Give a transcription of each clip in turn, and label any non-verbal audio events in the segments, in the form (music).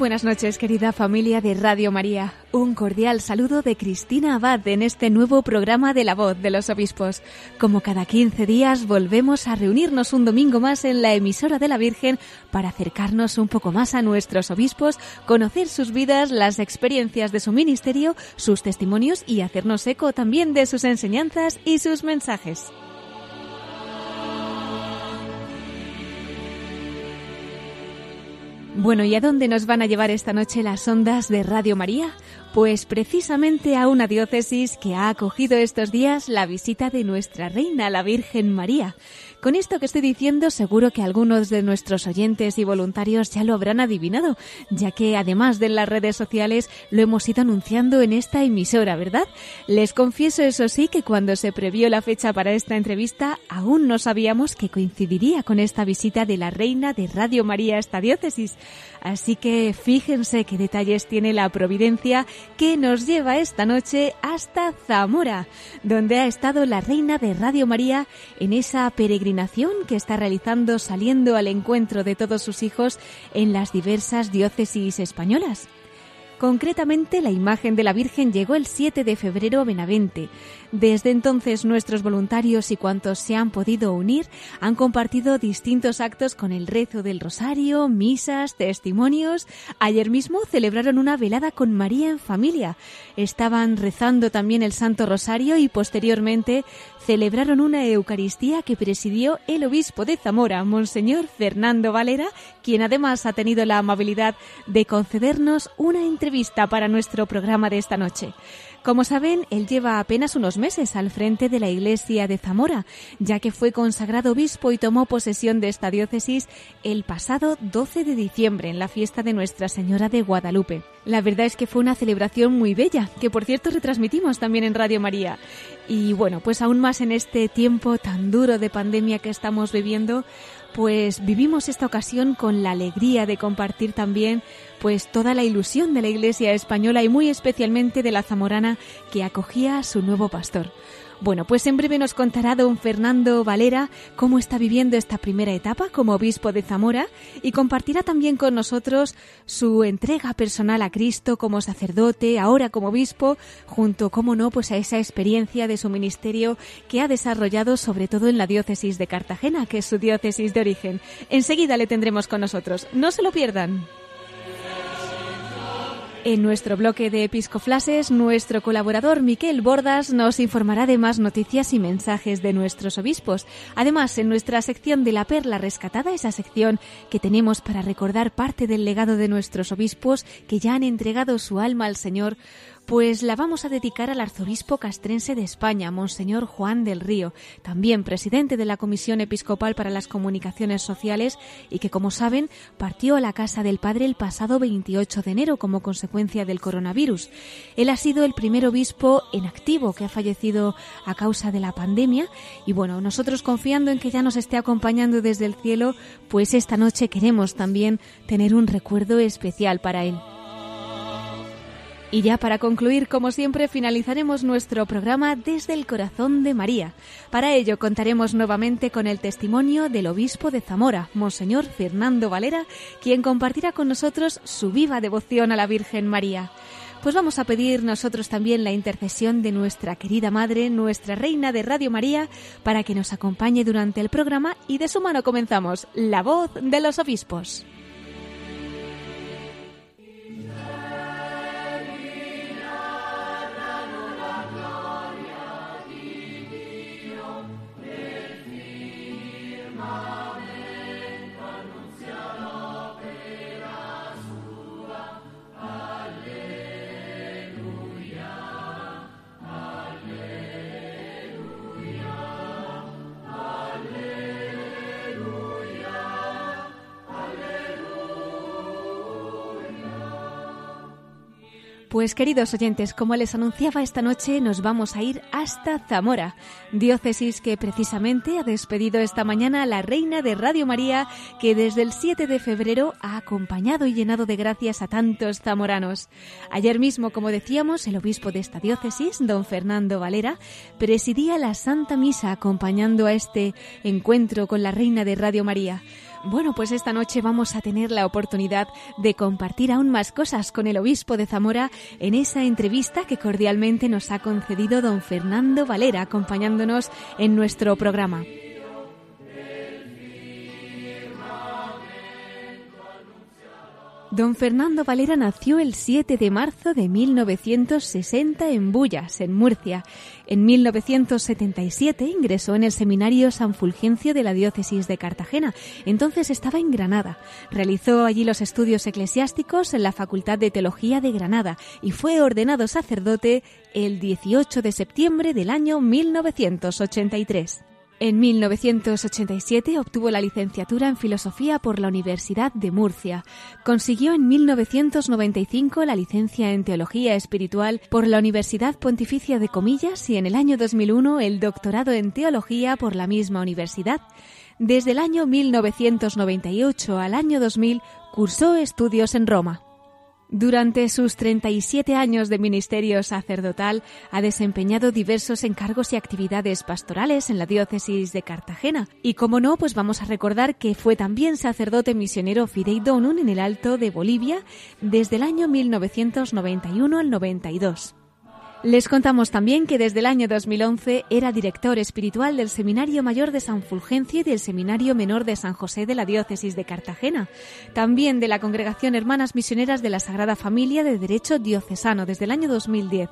Buenas noches, querida familia de Radio María. Un cordial saludo de Cristina Abad en este nuevo programa de La Voz de los Obispos. Como cada 15 días volvemos a reunirnos un domingo más en la emisora de la Virgen para acercarnos un poco más a nuestros obispos, conocer sus vidas, las experiencias de su ministerio, sus testimonios y hacernos eco también de sus enseñanzas y sus mensajes. Bueno, ¿y a dónde nos van a llevar esta noche las ondas de Radio María? Pues precisamente a una diócesis que ha acogido estos días la visita de nuestra Reina, la Virgen María. Con esto que estoy diciendo, seguro que algunos de nuestros oyentes y voluntarios ya lo habrán adivinado, ya que además de las redes sociales lo hemos ido anunciando en esta emisora, ¿verdad? Les confieso, eso sí, que cuando se previó la fecha para esta entrevista, aún no sabíamos que coincidiría con esta visita de la reina de Radio María a esta diócesis. Así que fíjense qué detalles tiene la providencia que nos lleva esta noche hasta Zamora, donde ha estado la reina de Radio María en esa peregrinación que está realizando saliendo al encuentro de todos sus hijos en las diversas diócesis españolas. Concretamente, la imagen de la Virgen llegó el 7 de febrero a Benavente. Desde entonces, nuestros voluntarios y cuantos se han podido unir han compartido distintos actos con el rezo del rosario, misas, testimonios. Ayer mismo celebraron una velada con María en familia. Estaban rezando también el Santo Rosario y posteriormente celebraron una Eucaristía que presidió el obispo de Zamora, Monseñor Fernando Valera, quien además ha tenido la amabilidad de concedernos una entrevista para nuestro programa de esta noche. Como saben, él lleva apenas unos meses al frente de la iglesia de Zamora, ya que fue consagrado obispo y tomó posesión de esta diócesis el pasado 12 de diciembre en la fiesta de Nuestra Señora de Guadalupe. La verdad es que fue una celebración muy bella, que por cierto retransmitimos también en Radio María. Y bueno, pues aún más en este tiempo tan duro de pandemia que estamos viviendo, pues vivimos esta ocasión con la alegría de compartir también pues toda la ilusión de la Iglesia española y muy especialmente de la zamorana que acogía a su nuevo pastor. Bueno, pues en breve nos contará don Fernando Valera cómo está viviendo esta primera etapa como obispo de Zamora y compartirá también con nosotros su entrega personal a Cristo como sacerdote, ahora como obispo, junto, como no, pues a esa experiencia de su ministerio que ha desarrollado sobre todo en la diócesis de Cartagena, que es su diócesis de origen. Enseguida le tendremos con nosotros. No se lo pierdan. En nuestro bloque de Episcoflases, nuestro colaborador Miquel Bordas nos informará de más noticias y mensajes de nuestros obispos. Además, en nuestra sección de la perla rescatada, esa sección que tenemos para recordar parte del legado de nuestros obispos que ya han entregado su alma al Señor, pues la vamos a dedicar al arzobispo castrense de España, Monseñor Juan del Río, también presidente de la Comisión Episcopal para las Comunicaciones Sociales y que, como saben, partió a la casa del Padre el pasado 28 de enero como consecuencia del coronavirus. Él ha sido el primer obispo en activo que ha fallecido a causa de la pandemia y bueno, nosotros confiando en que ya nos esté acompañando desde el cielo, pues esta noche queremos también tener un recuerdo especial para él. Y ya para concluir, como siempre, finalizaremos nuestro programa desde el corazón de María. Para ello contaremos nuevamente con el testimonio del obispo de Zamora, Monseñor Fernando Valera, quien compartirá con nosotros su viva devoción a la Virgen María. Pues vamos a pedir nosotros también la intercesión de nuestra querida Madre, nuestra Reina de Radio María, para que nos acompañe durante el programa y de su mano comenzamos La voz de los obispos. Pues queridos oyentes, como les anunciaba esta noche, nos vamos a ir hasta Zamora, diócesis que precisamente ha despedido esta mañana a la reina de Radio María, que desde el 7 de febrero ha acompañado y llenado de gracias a tantos zamoranos. Ayer mismo, como decíamos, el obispo de esta diócesis, don Fernando Valera, presidía la Santa Misa acompañando a este encuentro con la reina de Radio María. Bueno, pues esta noche vamos a tener la oportunidad de compartir aún más cosas con el obispo de Zamora en esa entrevista que cordialmente nos ha concedido don Fernando Valera acompañándonos en nuestro programa. Don Fernando Valera nació el 7 de marzo de 1960 en Bullas, en Murcia. En 1977 ingresó en el Seminario San Fulgencio de la Diócesis de Cartagena. Entonces estaba en Granada. Realizó allí los estudios eclesiásticos en la Facultad de Teología de Granada y fue ordenado sacerdote el 18 de septiembre del año 1983. En 1987 obtuvo la licenciatura en Filosofía por la Universidad de Murcia. Consiguió en 1995 la licencia en Teología Espiritual por la Universidad Pontificia de Comillas y en el año 2001 el doctorado en Teología por la misma universidad. Desde el año 1998 al año 2000 cursó estudios en Roma. Durante sus 37 años de ministerio sacerdotal ha desempeñado diversos encargos y actividades pastorales en la diócesis de Cartagena. Y como no, pues vamos a recordar que fue también sacerdote misionero Fidei Donum en el Alto de Bolivia desde el año 1991 al 92. Les contamos también que desde el año 2011 era director espiritual del Seminario Mayor de San Fulgencio y del Seminario Menor de San José de la Diócesis de Cartagena, también de la Congregación Hermanas Misioneras de la Sagrada Familia de Derecho Diocesano desde el año 2010.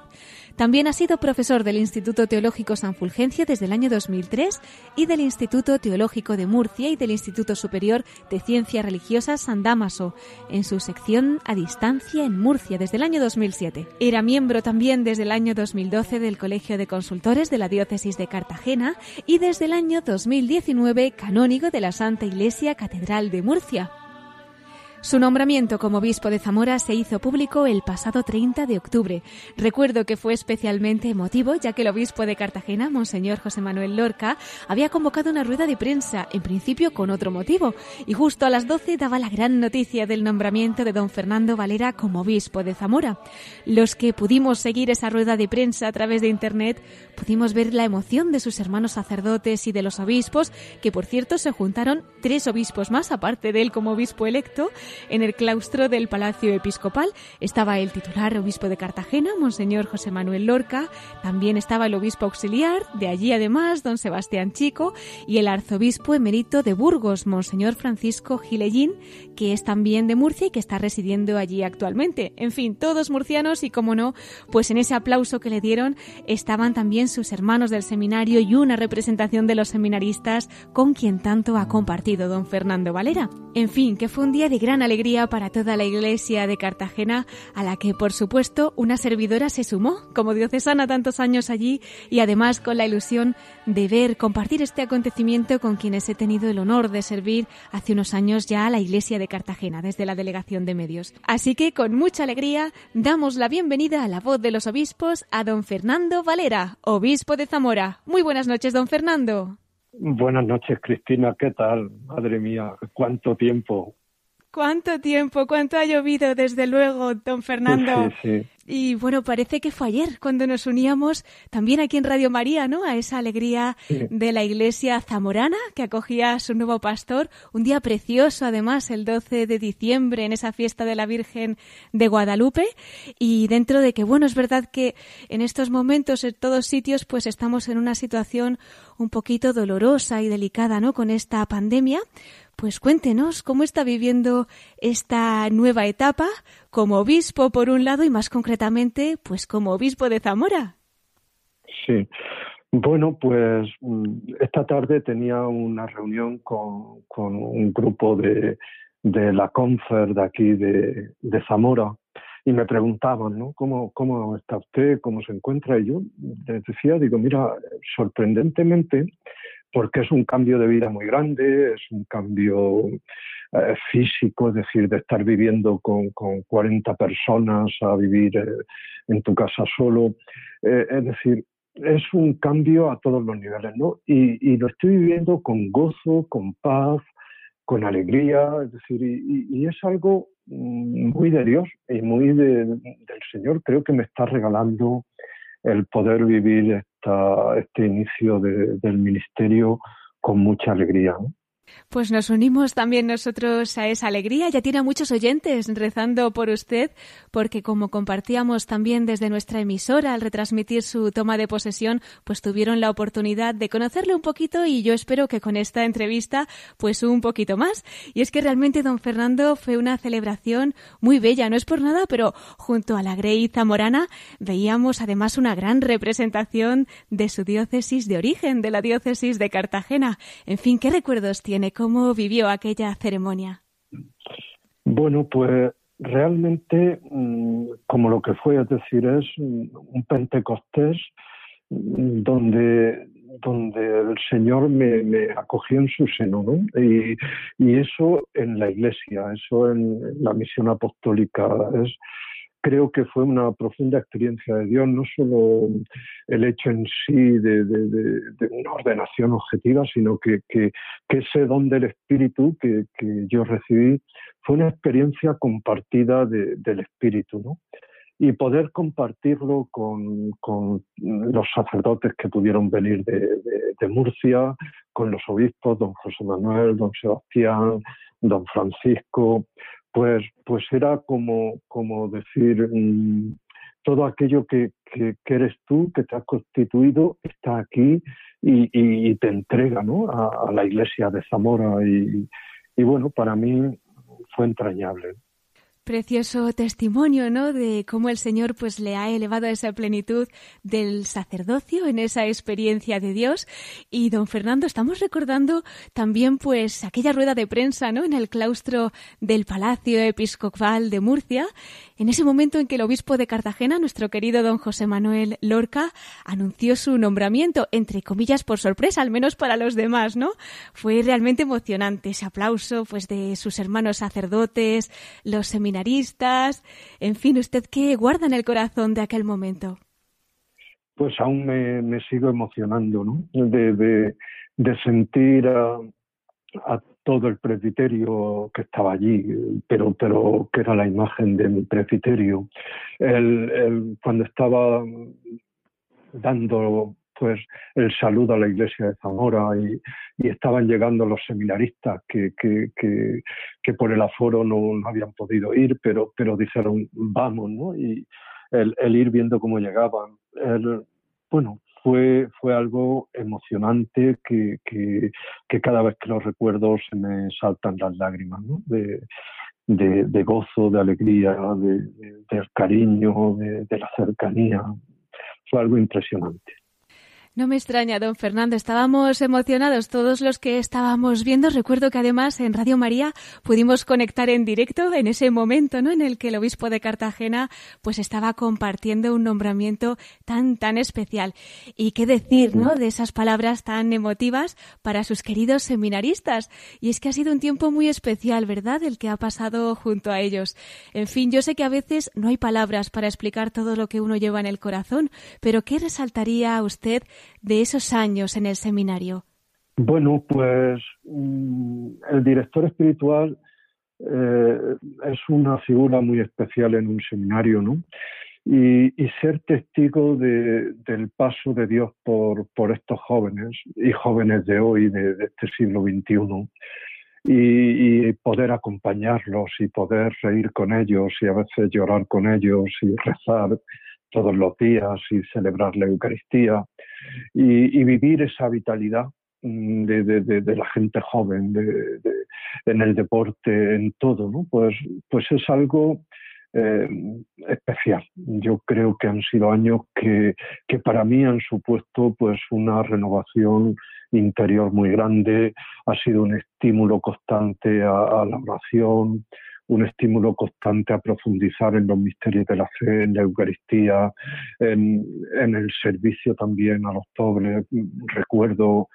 También ha sido profesor del Instituto Teológico San Fulgencio desde el año 2003 y del Instituto Teológico de Murcia y del Instituto Superior de Ciencias Religiosas San Damaso, en su sección a distancia en Murcia desde el año 2007. Era miembro también desde el año 2012 del Colegio de Consultores de la Diócesis de Cartagena y desde el año 2019 canónigo de la Santa Iglesia Catedral de Murcia. Su nombramiento como obispo de Zamora se hizo público el pasado 30 de octubre. Recuerdo que fue especialmente emotivo ya que el obispo de Cartagena, Monseñor José Manuel Lorca, había convocado una rueda de prensa, en principio con otro motivo, y justo a las 12 daba la gran noticia del nombramiento de don Fernando Valera como obispo de Zamora. Los que pudimos seguir esa rueda de prensa a través de Internet pudimos ver la emoción de sus hermanos sacerdotes y de los obispos, que por cierto se juntaron tres obispos más, aparte de él como obispo electo, en el claustro del Palacio Episcopal. Estaba el titular obispo de Cartagena, Monseñor José Manuel Lorca, también estaba el obispo auxiliar, de allí además, don Sebastián Chico, y el arzobispo emérito de Burgos, Monseñor Francisco Gilellín, que es también de Murcia y que está residiendo allí actualmente. En fin, todos murcianos y, como no, pues en ese aplauso que le dieron estaban también sus hermanos del seminario y una representación de los seminaristas con quien tanto ha compartido don Fernando Valera. En fin, que fue un día de gran alegría para toda la iglesia de Cartagena, a la que por supuesto una servidora se sumó como diocesana tantos años allí y además con la ilusión de ver, compartir este acontecimiento con quienes he tenido el honor de servir hace unos años ya a la iglesia de Cartagena desde la delegación de medios. Así que con mucha alegría damos la bienvenida a la voz de los obispos a don Fernando Valera, obispo de Zamora. Muy buenas noches, don Fernando. Buenas noches, Cristina. ¿Qué tal? Madre mía, cuánto tiempo. ¿Cuánto tiempo? ¿Cuánto ha llovido, desde luego, don Fernando? Sí, sí. Y bueno, parece que fue ayer cuando nos uníamos también aquí en Radio María, ¿no? A esa alegría de la iglesia zamorana que acogía a su nuevo pastor. Un día precioso, además, el 12 de diciembre, en esa fiesta de la Virgen de Guadalupe. Y dentro de que, bueno, es verdad que en estos momentos, en todos sitios, pues estamos en una situación un poquito dolorosa y delicada, ¿no? Con esta pandemia. Pues cuéntenos cómo está viviendo esta nueva etapa como obispo por un lado y más concretamente pues como obispo de Zamora. Sí. Bueno, pues mm, esta tarde tenía una reunión con, con un grupo de, de la Confer de aquí de, de Zamora y me preguntaban, ¿no? ¿Cómo, ¿Cómo está usted? ¿Cómo se encuentra? Y yo les decía, digo, mira, sorprendentemente porque es un cambio de vida muy grande, es un cambio eh, físico, es decir, de estar viviendo con, con 40 personas a vivir eh, en tu casa solo. Eh, es decir, es un cambio a todos los niveles, ¿no? Y, lo estoy viviendo con gozo, con paz, con alegría, es decir, y, es algo mm, muy de Dios y muy del Señor. Creo que me está regalando el poder vivir este inicio del ministerio con mucha alegría. Pues nos unimos también nosotros a esa alegría. Ya tiene muchos oyentes rezando por usted, porque como compartíamos también desde nuestra emisora al retransmitir su toma de posesión, pues tuvieron la oportunidad de conocerle un poquito y yo espero que con esta entrevista, pues un poquito más. Y es que realmente don Fernando fue una celebración muy bella, no es por nada, pero junto a la Grey Zamorana veíamos además una gran representación de su diócesis de origen, de la diócesis de Cartagena. En fin, ¿qué recuerdos tiene? ¿Cómo vivió aquella ceremonia? Bueno, pues realmente mm, como lo que fue, es decir, es un Pentecostés mm, donde, donde el Señor me, acogió en su seno, ¿no? Y, y, eso en la iglesia, eso en la misión apostólica, es, creo que fue una profunda experiencia de Dios, no solo el hecho en sí de, una ordenación objetiva, sino que, ese don del Espíritu que, yo recibí fue una experiencia compartida del Espíritu, ¿no? Y poder compartirlo con, los sacerdotes que pudieron venir de Murcia, con los obispos, don José Manuel, don Sebastián, don Francisco, pues, pues era como, como decir, mm, todo aquello que, que, eres tú, que te has constituido, está aquí y, te entrega ¿no? a, la iglesia de Zamora. Y, y bueno, para mí fue entrañable precioso testimonio, ¿no? De cómo el Señor pues le ha elevado a esa plenitud del sacerdocio en esa experiencia de Dios. Y don Fernando, estamos recordando también pues aquella rueda de prensa, ¿no? En el claustro del Palacio Episcopal de Murcia, en ese momento en que el obispo de Cartagena, nuestro querido don José Manuel Lorca, anunció su nombramiento, entre comillas por sorpresa, al menos para los demás, ¿no? Fue realmente emocionante ese aplauso pues de sus hermanos sacerdotes, los seminarios en fin, ¿usted qué guarda en el corazón de aquel momento? Pues aún me, sigo emocionando, ¿no? De, sentir a, todo el presbiterio que estaba allí, pero, pero que era la imagen de mi presbiterio. cuando estaba dando pues el saludo a la iglesia de Zamora y, estaban llegando los seminaristas que, por el aforo no, habían podido ir, pero, pero dijeron vamos, ¿no? Y el, ir viendo cómo llegaban. bueno, fue, fue algo emocionante que, cada vez que lo recuerdo se me saltan las lágrimas, ¿no? De, de, gozo, de alegría, de, del cariño, de la cercanía. Fue algo impresionante. No me extraña, don Fernando. Estábamos emocionados todos los que estábamos viendo. Recuerdo que además en Radio María pudimos conectar en directo en ese momento, ¿no? En el que el obispo de Cartagena pues estaba compartiendo un nombramiento tan tan especial. Y qué decir, ¿no? De esas palabras tan emotivas para sus queridos seminaristas. Y es que ha sido un tiempo muy especial, ¿verdad? El que ha pasado junto a ellos. En fin, yo sé que a veces no hay palabras para explicar todo lo que uno lleva en el corazón, pero ¿qué resaltaría a usted de esos años en el seminario? Bueno, pues mm, el director espiritual eh, es una figura muy especial en un seminario, ¿no? Y, ser testigo del paso de Dios por, por, estos jóvenes y jóvenes de hoy, de, este siglo XXI, y, y, poder acompañarlos y poder reír con ellos y a veces llorar con ellos y rezar todos los días y celebrar la Eucaristía y, vivir esa vitalidad mm, de, la gente joven, en el deporte, en todo. Pues, pues es algo eh, especial. Yo creo que han sido años que, que, para mí han supuesto pues una renovación interior muy grande, ha sido un estímulo constante a la oración, un estímulo constante a profundizar en los misterios de la fe, en la Eucaristía, en, el servicio también a los pobres. Recuerdo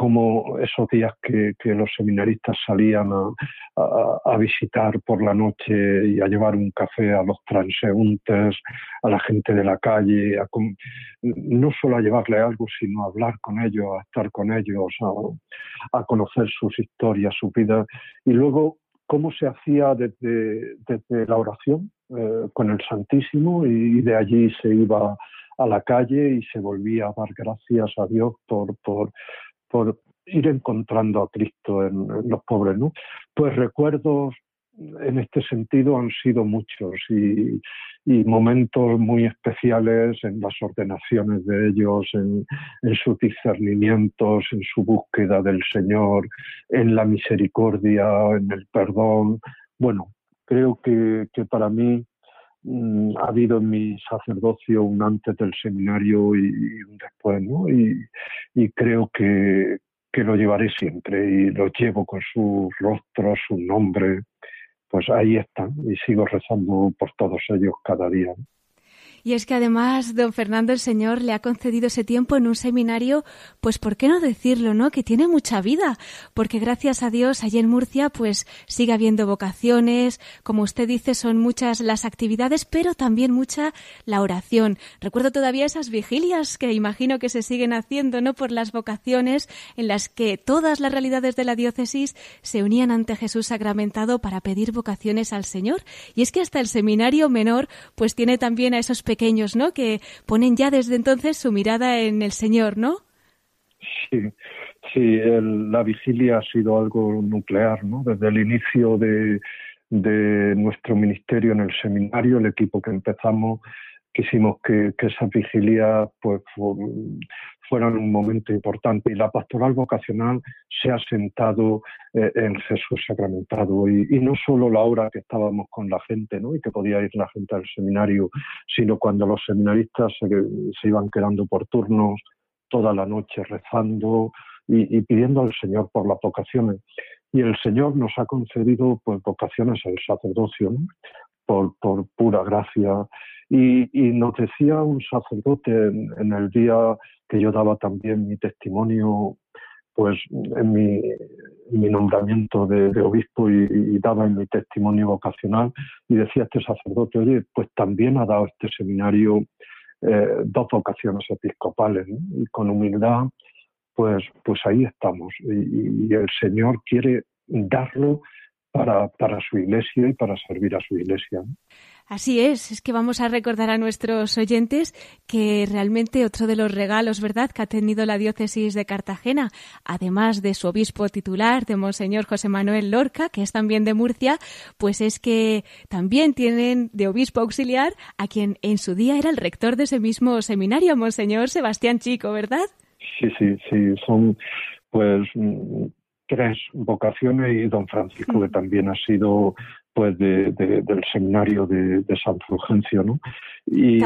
como esos días que, los seminaristas salían a, visitar por la noche y a llevar un café a los transeúntes, a la gente de la calle, no solo a llevarle algo, sino a hablar con ellos, a estar con ellos, a, conocer sus historias, su vida. Y luego, cómo se hacía desde, desde la oración eh, con el Santísimo y de allí se iba a la calle y se volvía a dar gracias a Dios por, por, por ir encontrando a Cristo en, los pobres, ¿no? Pues recuerdos en este sentido han sido muchos y, momentos muy especiales en las ordenaciones de ellos, en, sus discernimientos, en su búsqueda del Señor, en la misericordia, en el perdón. Bueno, creo que, para mí mm, ha habido en mi sacerdocio un antes del seminario y, un después, ¿no? y creo que, que lo llevaré siempre y lo llevo con su rostro, su nombre, pues ahí están y sigo rezando por todos ellos cada día. Y es que además, don Fernando, el Señor le ha concedido ese tiempo en un seminario, pues ¿por qué no decirlo, no? Que tiene mucha vida, porque gracias a Dios allí en Murcia, pues sigue habiendo vocaciones, como usted dice, son muchas las actividades, pero también mucha la oración. Recuerdo todavía esas vigilias que imagino que se siguen haciendo, ¿no? Por las vocaciones en las que todas las realidades de la diócesis se unían ante Jesús sacramentado para pedir vocaciones al Señor. Y es que hasta el seminario menor, pues tiene también a esos pequeños, ¿no? Que ponen ya desde entonces su mirada en el Señor, ¿no? Sí, sí, la vigilia ha sido algo nuclear, ¿no? Desde el inicio de, de nuestro ministerio en el seminario, el equipo que empezamos, quisimos que, que esa vigilia pues, fueron un momento importante y la pastoral vocacional se ha sentado eh, en Jesús sacramentado y, no solo la hora que estábamos con la gente ¿no? y que podía ir la gente al seminario, sino cuando los seminaristas se, iban quedando por turnos toda la noche rezando y, pidiendo al Señor por las vocaciones. Y el Señor nos ha concedido pues, vocaciones al sacerdocio, por, por pura gracia y, nos decía un sacerdote en, el día que yo daba también mi testimonio, pues en mi, nombramiento de, obispo y, daba en mi testimonio vocacional, y decía este sacerdote, oye, pues también ha dado este seminario eh, dos vocaciones episcopales, y con humildad, pues, pues ahí estamos. Y, y el Señor quiere darlo para, para su iglesia y para servir a su iglesia. Así es, es que vamos a recordar a nuestros oyentes que realmente otro de los regalos, ¿verdad?, que ha tenido la diócesis de Cartagena, además de su obispo titular, de Monseñor José Manuel Lorca, que es también de Murcia, pues es que también tienen de obispo auxiliar a quien en su día era el rector de ese mismo seminario, Monseñor Sebastián Chico, ¿verdad? Sí, sí, sí, son pues tres vocaciones y don Francisco, que también ha sido pues de, del seminario de, San Fulgencio, ¿no? Y,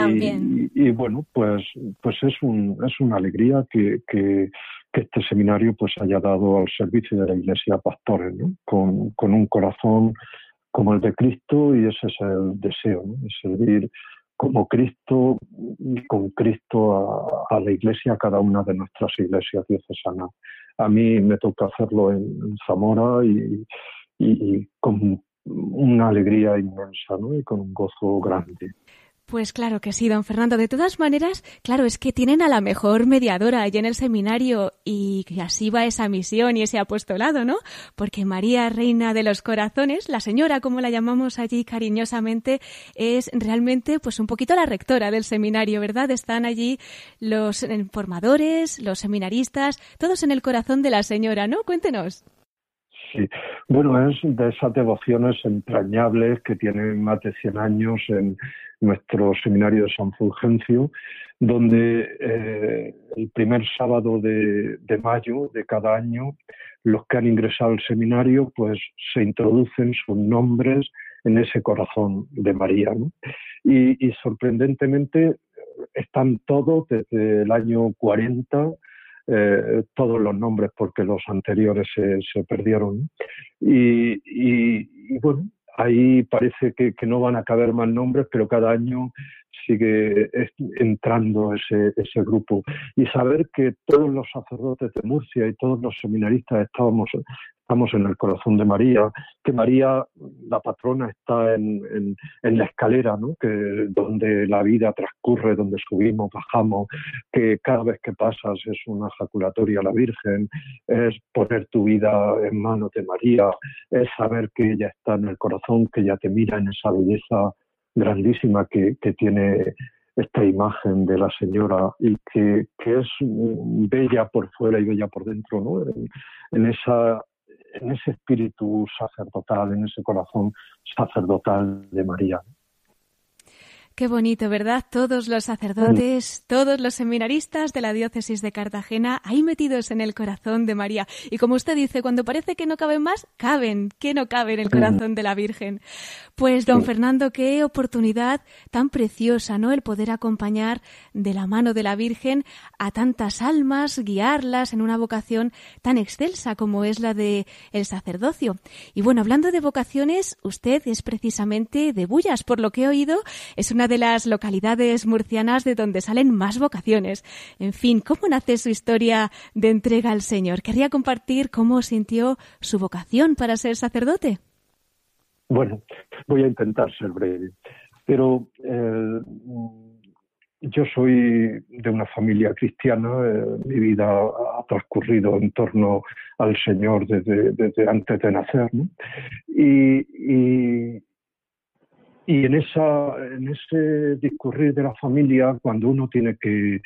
y, bueno, pues, pues es, un, es una alegría que, que, este seminario pues haya dado al servicio de la Iglesia pastores, ¿no? Con, con un corazón como el de Cristo y ese es el deseo, ¿no? De servir como Cristo y con Cristo a, la Iglesia, a cada una de nuestras iglesias diocesanas. A mí me toca hacerlo en, Zamora y, y, con una alegría inmensa ¿no? y con un gozo grande. Pues claro que sí, don Fernando. De todas maneras, claro, es que tienen a la mejor mediadora allí en el seminario y así va esa misión y ese apostolado, ¿no? Porque María, Reina de los Corazones, la señora, como la llamamos allí cariñosamente, es realmente pues un poquito la rectora del seminario, ¿verdad? Están allí los formadores, los seminaristas, todos en el corazón de la señora, ¿no? Cuéntenos. Sí, bueno, es de esas devociones entrañables que tienen más de 100 años en nuestro seminario de San Fulgencio, donde eh, el primer sábado de, mayo de cada año los que han ingresado al seminario pues se introducen sus nombres en ese corazón de María. Y, y sorprendentemente están todos desde el año 40 eh, todos los nombres porque los anteriores se, perdieron. Y, bueno, ahí parece que, no van a caber más nombres, pero cada año sigue entrando ese, ese grupo y saber que todos los sacerdotes de Murcia y todos los seminaristas estábamos estamos en el corazón de María, que María, la patrona, está en, en, la escalera, ¿no? que, donde la vida transcurre, donde subimos, bajamos, que cada vez que pasas es una ejaculatoria a la Virgen, es poner tu vida en manos de María, es saber que ella está en el corazón, que ella te mira en esa belleza grandísima que, tiene esta imagen de la señora y que, que, es bella por fuera y bella por dentro, ¿no? en esa en ese espíritu sacerdotal, en ese corazón sacerdotal de María. Qué bonito, ¿verdad? Todos los sacerdotes, todos los seminaristas de la diócesis de Cartagena, ahí metidos en el corazón de María. Y como usted dice, cuando parece que no caben más, caben, que no cabe en el corazón de la Virgen. Pues, don Fernando, qué oportunidad tan preciosa, ¿no? El poder acompañar de la mano de la Virgen a tantas almas, guiarlas en una vocación tan excelsa como es la de el sacerdocio. Y bueno, hablando de vocaciones, usted es precisamente de Bullas, por lo que he oído, es una de las localidades murcianas de donde salen más vocaciones. En fin, ¿cómo nace su historia de entrega al Señor? Querría compartir cómo sintió su vocación para ser sacerdote. Bueno, voy a intentar ser breve, pero eh, yo soy de una familia cristiana, eh, mi vida ha transcurrido en torno al Señor desde, antes de nacer, y, y en, esa, en ese discurrir de la familia, cuando uno tiene que,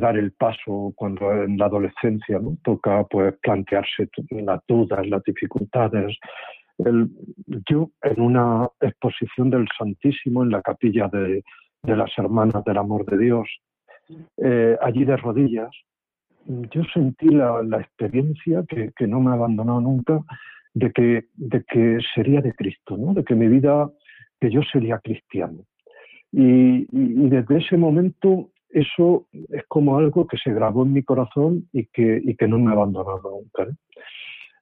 dar el paso, cuando en la adolescencia ¿no? toca pues, plantearse las dudas, las dificultades. yo en una exposición del Santísimo en la capilla de, las Hermanas del Amor de Dios, eh, allí de rodillas, yo sentí la, experiencia que, que, no me ha abandonado nunca de que, de que sería de Cristo, ¿no? de que mi vida que yo sería cristiano. Y, desde ese momento eso es como algo que se grabó en mi corazón y que, y que no me ha abandonado nunca. ¿eh?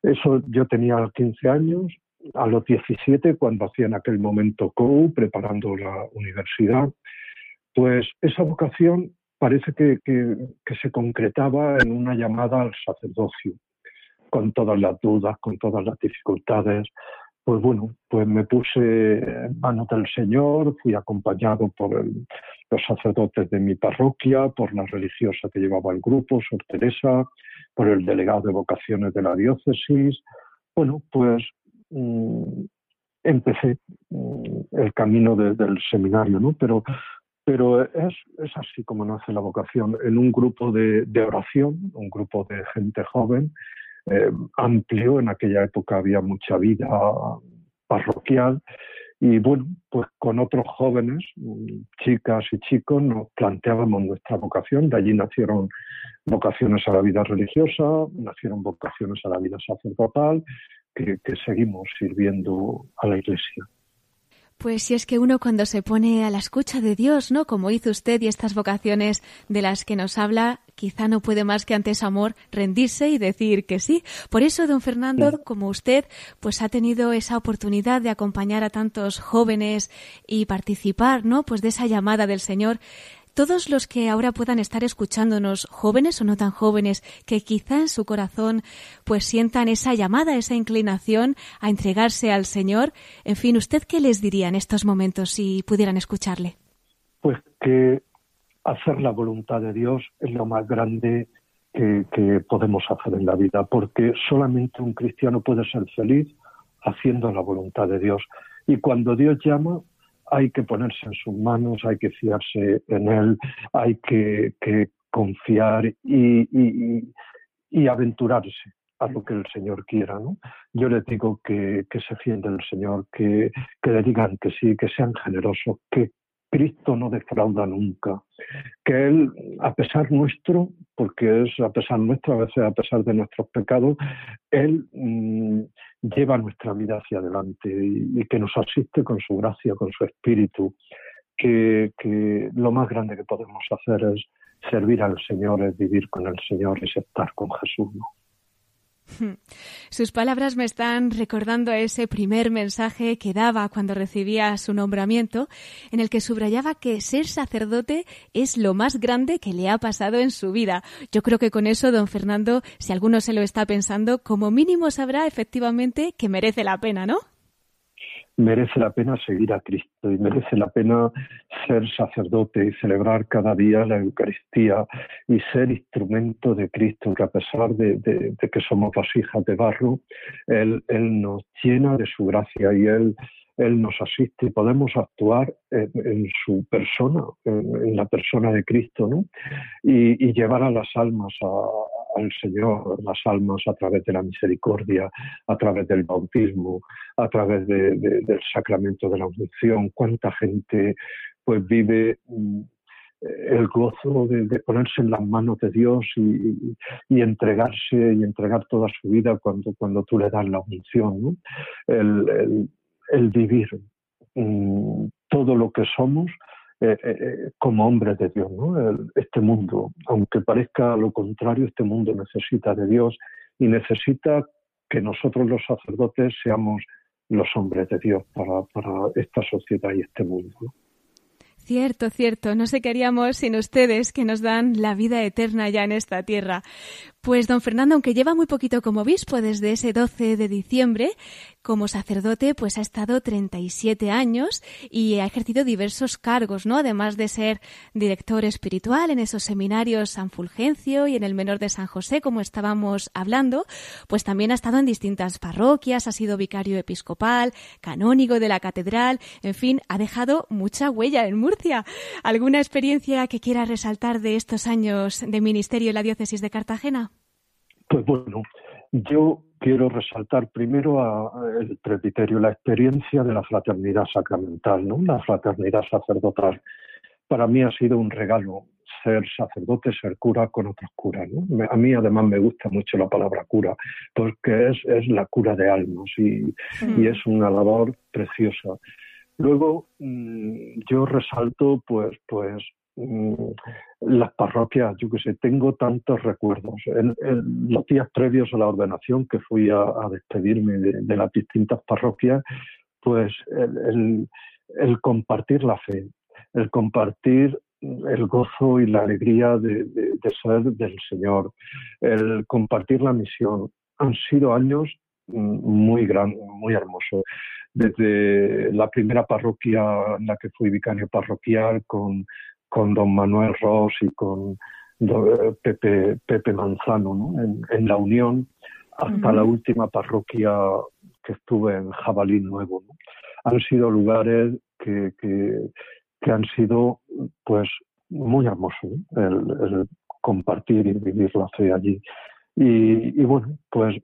Eso yo tenía 15 años, a los 17, cuando hacía en aquel momento COU, preparando la universidad, pues esa vocación parece que, que se concretaba en una llamada al sacerdocio, con todas las dudas, con todas las dificultades, pues bueno, pues me puse manos del Señor, fui acompañado por los sacerdotes de mi parroquia, por la religiosa que llevaba el grupo, Sor Teresa, por el delegado de vocaciones de la diócesis. Bueno, pues mm, empecé mm, el camino del seminario, ¿no? Pero, pero es, es, así como nace la vocación, en un grupo de, de oración, un grupo de gente joven, eh, amplio, en aquella época había mucha vida parroquial. Y bueno, pues con otros jóvenes, chicas y chicos, nos planteábamos nuestra vocación, de allí nacieron vocaciones a la vida religiosa, nacieron vocaciones a la vida sacerdotal, que seguimos sirviendo a la Iglesia. Pues si es que uno cuando se pone a la escucha de Dios, ¿no? Como hizo usted y estas vocaciones de las que nos habla, quizá no puede más que ante ese amor rendirse y decir que sí. Por eso, don Fernando, como usted, pues ha tenido esa oportunidad de acompañar a tantos jóvenes y participar, ¿no? Pues de esa llamada del Señor todos los que ahora puedan estar escuchándonos, jóvenes o no tan jóvenes, que quizá en su corazón pues sientan esa llamada, esa inclinación a entregarse al Señor, en fin, ¿usted qué les diría en estos momentos si pudieran escucharle? Pues que hacer la voluntad de Dios es lo más grande que, que podemos hacer en la vida, porque solamente un cristiano puede ser feliz haciendo la voluntad de Dios. Y cuando Dios llama, hay que ponerse en sus manos, hay que fiarse en Él, hay que, confiar y, aventurarse a lo que el Señor quiera. ¿no? Yo les digo que, se fíen del Señor, que, que le digan que sí, que sean generosos, que Cristo no defrauda nunca, que Él, a pesar nuestro, porque es a pesar nuestro, a veces a pesar de nuestros pecados, Él mm, lleva nuestra vida hacia adelante y, que nos asiste con su gracia, con su espíritu, que, lo más grande que podemos hacer es servir al Señor, es vivir con el Señor, es estar con Jesús. (laughs) Sus palabras me están recordando a ese primer mensaje que daba cuando recibía su nombramiento, en el que subrayaba que ser sacerdote es lo más grande que le ha pasado en su vida. Yo creo que con eso, don Fernando, si alguno se lo está pensando, como mínimo sabrá efectivamente que merece la pena, ¿no? merece la pena seguir a Cristo y merece la pena ser sacerdote y celebrar cada día la Eucaristía y ser instrumento de Cristo, que a pesar de, que somos vasijas de barro, él, nos llena de su gracia y Él, él nos asiste y podemos actuar en, su persona, en, la persona de Cristo, ¿no? y, y llevar a las almas a, al Señor las almas a través de la misericordia, a través del bautismo, a través del sacramento de la unción. Cuánta gente pues vive mm, el gozo de, ponerse en las manos de Dios y, entregarse y entregar toda su vida cuando, cuando tú le das la unción, el, vivir mm, todo lo que somos eh, eh, eh, como hombres de Dios. ¿no? este mundo, aunque parezca lo contrario, este mundo necesita de Dios y necesita que nosotros los sacerdotes seamos los hombres de Dios para, para esta sociedad y este mundo. Cierto, cierto. No sé qué haríamos sin ustedes que nos dan la vida eterna ya en esta tierra. Pues don Fernando, aunque lleva muy poquito como obispo desde ese 12 de diciembre, como sacerdote pues ha estado 37 años y ha ejercido diversos cargos, ¿no? Además de ser director espiritual en esos seminarios San Fulgencio y en el Menor de San José, como estábamos hablando, pues también ha estado en distintas parroquias, ha sido vicario episcopal, canónigo de la catedral, en fin, ha dejado mucha huella en Murcia. ¿Alguna experiencia que quiera resaltar de estos años de ministerio en la diócesis de Cartagena? Pues bueno, yo quiero resaltar primero el presbiterio, la experiencia de la fraternidad sacramental, ¿no? La fraternidad sacerdotal. Para mí ha sido un regalo ser sacerdote, ser cura con otros curas. ¿no? A mí además me gusta mucho la palabra cura, porque es, es la cura de almas y, y es una labor preciosa. Luego mm, yo resalto pues, pues Mm, las parroquias, yo que sé, tengo tantos recuerdos. En, los días previos a la ordenación que fui a, despedirme de, las distintas parroquias, pues el, compartir la fe, el compartir el gozo y la alegría de, ser del Señor, el compartir la misión, han sido años mm, muy grandes, muy hermosos. Desde la primera parroquia en la que fui vicario parroquial con con don Manuel Ross y con eh, Pepe, Pepe Manzano ¿no? en, la Unión, hasta la última parroquia que estuve en Jabalí Nuevo. Han sido lugares que, que, han sido pues muy hermosos, el, compartir y vivir la fe allí. Y, y, bueno, pues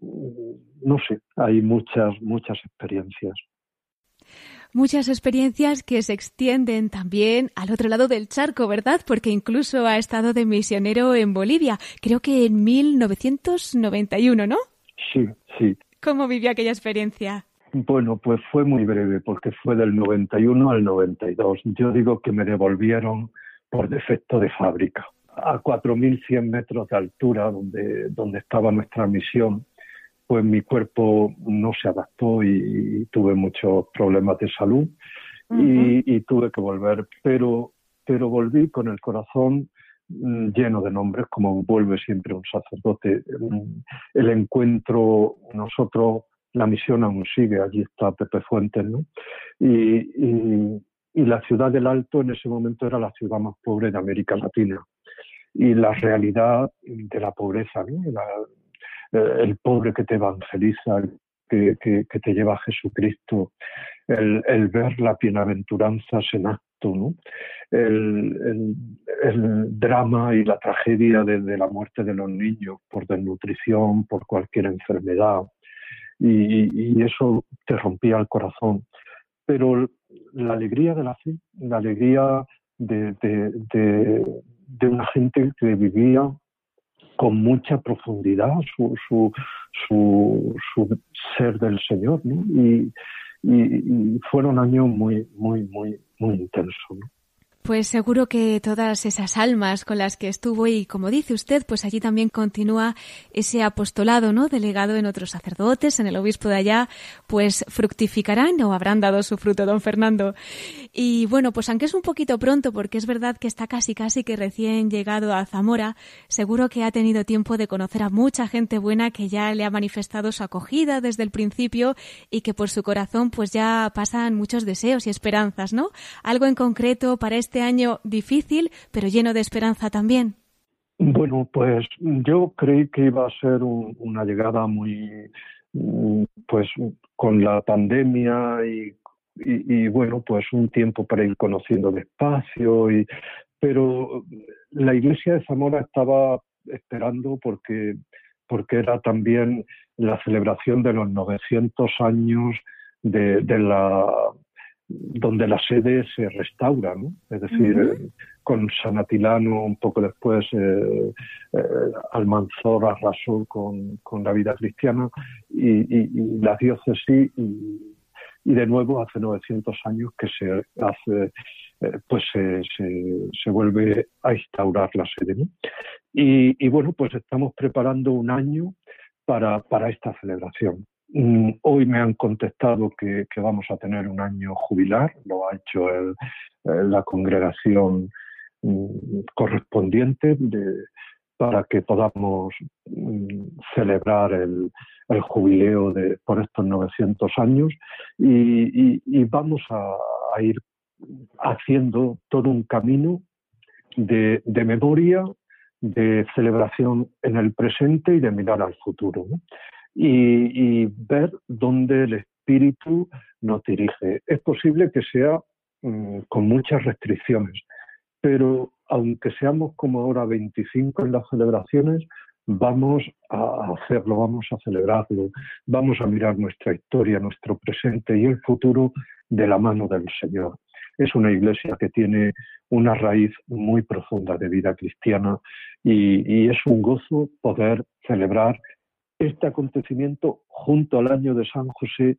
no sé, hay muchas, muchas experiencias muchas experiencias que se extienden también al otro lado del charco, ¿verdad? Porque incluso ha estado de misionero en Bolivia, creo que en 1991, ¿no? Sí, sí. ¿Cómo vivió aquella experiencia? Bueno, pues fue muy breve, porque fue del 91 al 92. Yo digo que me devolvieron por defecto de fábrica. A 4.100 metros de altura, donde, donde estaba nuestra misión, pues mi cuerpo no se adaptó y, tuve muchos problemas de salud y, tuve que volver, pero, pero volví con el corazón mm, lleno de nombres, como vuelve siempre un sacerdote. Mm, el encuentro, nosotros, la misión aún sigue, allí está Pepe Fuentes, ¿no? Y, y la ciudad del Alto en ese momento era la ciudad más pobre de América Latina. Y la realidad de la pobreza, ¿no? Eh, el pobre que te evangeliza, que, te lleva a Jesucristo, el, ver la bienaventuranza en acto, ¿no? el, drama y la tragedia de, la muerte de los niños por desnutrición, por cualquier enfermedad, y, eso te rompía el corazón. Pero la alegría de la fe, la alegría de, de una gente que vivía con mucha profundidad su, su, su, ser del Señor, ¿no? Y, y, fueron años muy, muy, muy, muy intensos. Pues seguro que todas esas almas con las que estuvo y como dice usted, pues allí también continúa ese apostolado, ¿no? Delegado en otros sacerdotes, en el obispo de allá, pues fructificarán o habrán dado su fruto, don Fernando. Y bueno, pues aunque es un poquito pronto, porque es verdad que está casi casi que recién llegado a Zamora, seguro que ha tenido tiempo de conocer a mucha gente buena que ya le ha manifestado su acogida desde el principio y que por su corazón pues ya pasan muchos deseos y esperanzas, ¿no? Algo en concreto para este este año difícil, pero lleno de esperanza también? Bueno, pues yo creí que iba a ser una llegada muy, mm, pues con la pandemia y, bueno, pues un tiempo para ir conociendo despacio, y, pero la iglesia de Zamora estaba esperando porque, porque era también la celebración de los 900 años de la donde la sede se restaura, ¿no? Es decir, eh, con San Atilano, un poco después, eh, eh, Almanzor arrasó con, con, la vida cristiana y, y, la diócesis, y, y, de nuevo hace 900 años que se hace, eh, pues se, se, se, vuelve a instaurar la sede. ¿no? Y, y bueno, pues estamos preparando un año para, para esta celebración. Mm, hoy me han contestado que, vamos a tener un año jubilar, lo ha hecho la congregación mm, correspondiente para que podamos mm, celebrar el, jubileo de, por estos 900 años. Y, vamos a, ir haciendo todo un camino de, memoria, de celebración en el presente y de mirar al futuro y, ver dónde el espíritu nos dirige. Es posible que sea mm, con muchas restricciones, pero aunque seamos como ahora 25 en las celebraciones, vamos a hacerlo, vamos a celebrarlo, vamos a mirar nuestra historia, nuestro presente y el futuro de la mano del Señor. Es una iglesia que tiene una raíz muy profunda de vida cristiana y, y es un gozo poder celebrar este acontecimiento junto al año de San José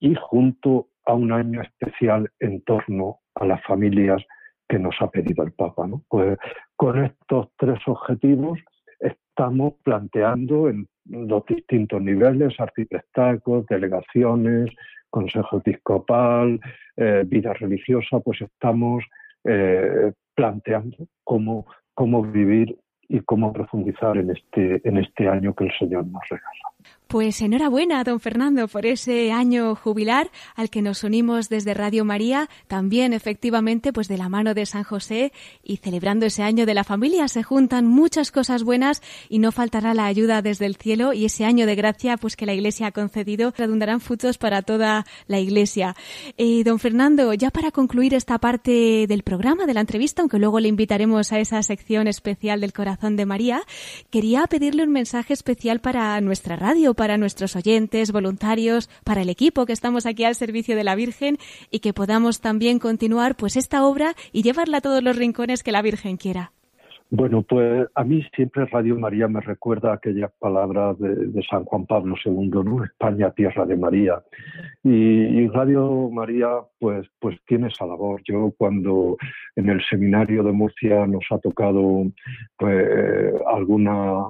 y junto a un año especial en torno a las familias que nos ha pedido el Papa. ¿no? Pues con estos tres objetivos estamos planteando en los distintos niveles, arciprestacos, delegaciones, Consejo Episcopal, eh, vida religiosa, pues estamos eh, planteando cómo, cómo vivir y cómo profundizar en este, en este año que el Señor nos regala. Pues enhorabuena, don Fernando, por ese año jubilar al que nos unimos desde Radio María, también efectivamente pues de la mano de San José y celebrando ese año de la familia se juntan muchas cosas buenas y no faltará la ayuda desde el cielo y ese año de gracia pues que la Iglesia ha concedido redundarán frutos para toda la Iglesia. Eh, don Fernando, ya para concluir esta parte del programa, de la entrevista, aunque luego le invitaremos a esa sección especial del corazón de María, quería pedirle un mensaje especial para nuestra radio para nuestros oyentes, voluntarios, para el equipo que estamos aquí al servicio de la Virgen y que podamos también continuar pues esta obra y llevarla a todos los rincones que la Virgen quiera. Bueno, pues a mí siempre Radio María me recuerda aquellas palabras de, San Juan Pablo II, ¿no? España, tierra de María. Y, Radio María, pues, pues tiene esa labor. Yo cuando en el seminario de Murcia nos ha tocado pues, alguna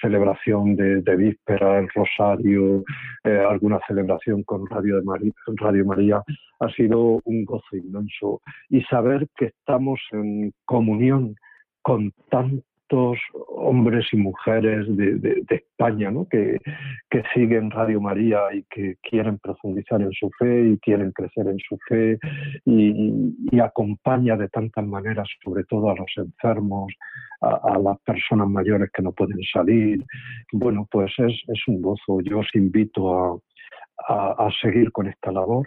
celebración de, víspera, el rosario, eh, alguna celebración con Radio, de María, Radio María, ha sido un gozo inmenso. Y saber que estamos en comunión con tantos hombres y mujeres de, España ¿no? que, que, siguen Radio María y que quieren profundizar en su fe y quieren crecer en su fe y, acompaña de tantas maneras, sobre todo a los enfermos, a, las personas mayores que no pueden salir. Bueno, pues es, es un gozo. Yo os invito a, a seguir con esta labor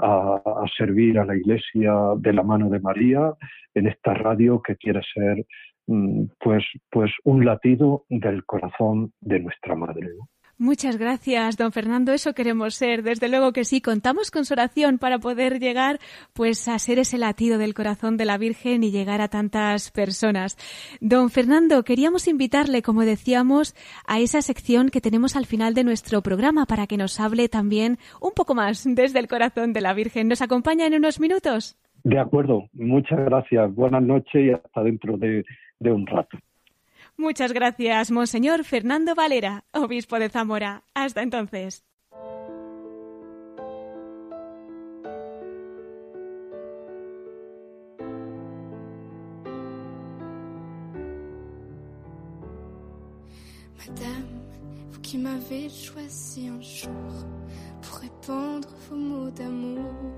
a, servir a la Iglesia de la mano de María en esta radio que quiere ser mm, pues, pues un latido del corazón de nuestra Madre. Muchas gracias, don Fernando. Eso queremos ser. Desde luego que sí. Contamos con su oración para poder llegar, pues, a ser ese latido del corazón de la Virgen y llegar a tantas personas. Don Fernando, queríamos invitarle, como decíamos, a esa sección que tenemos al final de nuestro programa para que nos hable también un poco más desde el corazón de la Virgen. ¿Nos acompaña en unos minutos? De acuerdo, muchas gracias. Buenas noches y hasta dentro de, de un rato. Muchas gracias, Monseñor Fernando Valera, obispo de Zamora. Hasta entonces. Madame, vous qui m'avez choisi un jour pour répandre vos mots d'amour,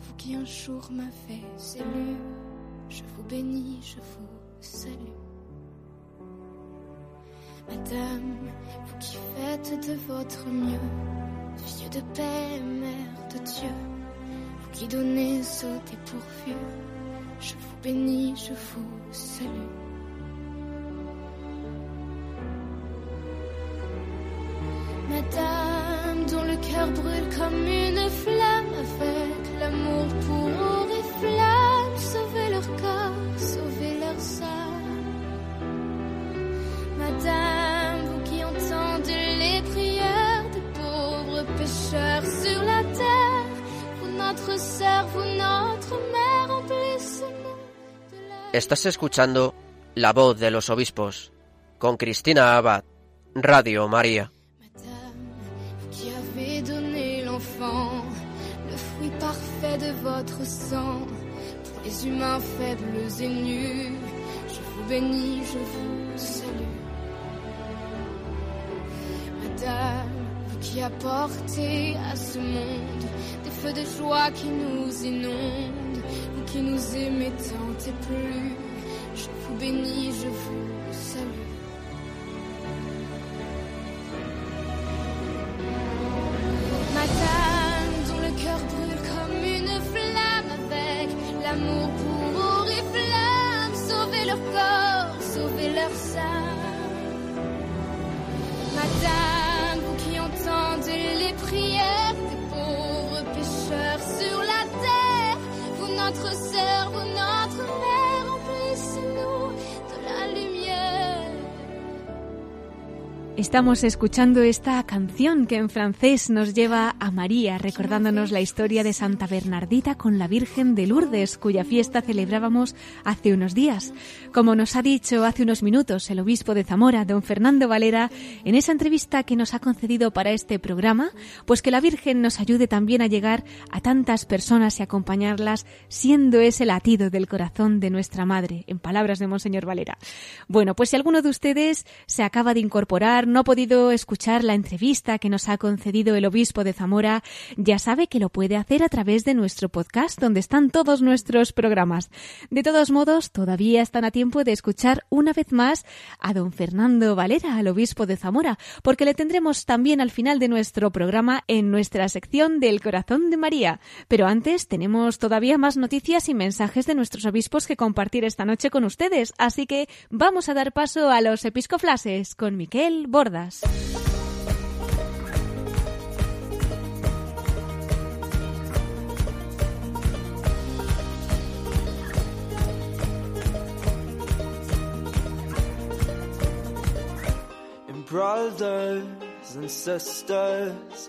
vous qui un jour m'avez élu, je vous bénis, je vous salue. Madame, vous qui faites de votre mieux, fille de paix, mère de Dieu, vous qui donnez au dépourvu, je vous bénis, je vous salue. Madame, dont le cœur brûle comme une flamme, avec l'amour pour et flamme, sauvez leur corps, Madame, vous qui entendez les prières des pauvres pécheurs sur la terre, vous notre sœur, vous notre mère, remplissez-nous de la... Estás escuchando La voz de los obispos con Cristina Abad, Radio María. Madame, vous qui avez donné l'enfant, le fruit parfait de votre sang, pour les humains faibles et nus, je vous bénis, je vous salue. Madame, vous qui apportez à ce monde des feux de joie qui nous inondent, vous qui nous aimez tant et plus, je vous bénis, je vous Estamos escuchando esta canción que en francés nos lleva a María, recordándonos la historia de Santa Bernardita con la Virgen de Lourdes, cuya fiesta celebrábamos hace unos días. Como nos ha dicho hace unos minutos el obispo de Zamora, don Fernando Valera, en esa entrevista que nos ha concedido para este programa, pues que la Virgen nos ayude también a llegar a tantas personas y acompañarlas, siendo ese latido del corazón de nuestra Madre, en palabras de Monseñor Valera. Bueno, pues si alguno de ustedes se acaba de incorporar, no ha podido escuchar la entrevista que nos ha concedido el obispo de Zamora, ya sabe que lo puede hacer a través de nuestro podcast, donde están todos nuestros programas. De todos modos, todavía están a tiempo de escuchar una vez más a don Fernando Valera, al obispo de Zamora, porque le tendremos también al final de nuestro programa en nuestra sección del corazón de María. Pero antes tenemos todavía más noticias y mensajes de nuestros obispos que compartir esta noche con ustedes, así que vamos a dar paso a los episcoflases con Miquel Bordas. And brothers and sisters,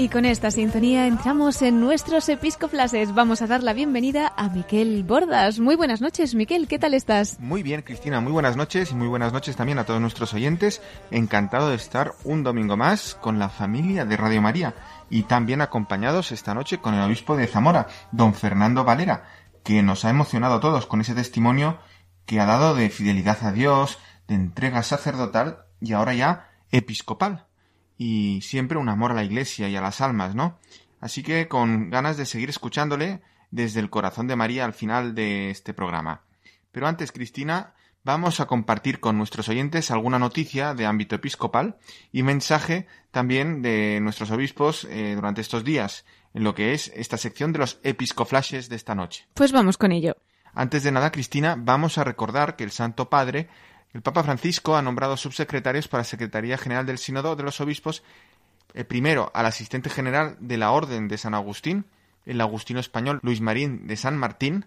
Y con esta sintonía entramos en nuestros episcoflases. Vamos a dar la bienvenida a Miquel Bordas. Muy buenas noches, Miquel, ¿qué tal estás? Muy bien, Cristina, muy buenas noches y muy buenas noches también a todos nuestros oyentes. Encantado de estar un domingo más con la familia de Radio María y también acompañados esta noche con el obispo de Zamora, don Fernando Valera, que nos ha emocionado a todos con ese testimonio que ha dado de fidelidad a Dios, de entrega sacerdotal y ahora ya episcopal. Y siempre un amor a la iglesia y a las almas, ¿no? Así que con ganas de seguir escuchándole desde el corazón de María al final de este programa. Pero antes, Cristina, vamos a compartir con nuestros oyentes alguna noticia de ámbito episcopal y mensaje también de nuestros obispos eh, durante estos días, en lo que es esta sección de los episcoflashes de esta noche. Pues vamos con ello. Antes de nada, Cristina, vamos a recordar que el Santo Padre, el Papa Francisco, ha nombrado subsecretarios para la Secretaría General del Sínodo de los Obispos, el primero al asistente general de la Orden de San Agustín, el agustino español Luis Marín de San Martín,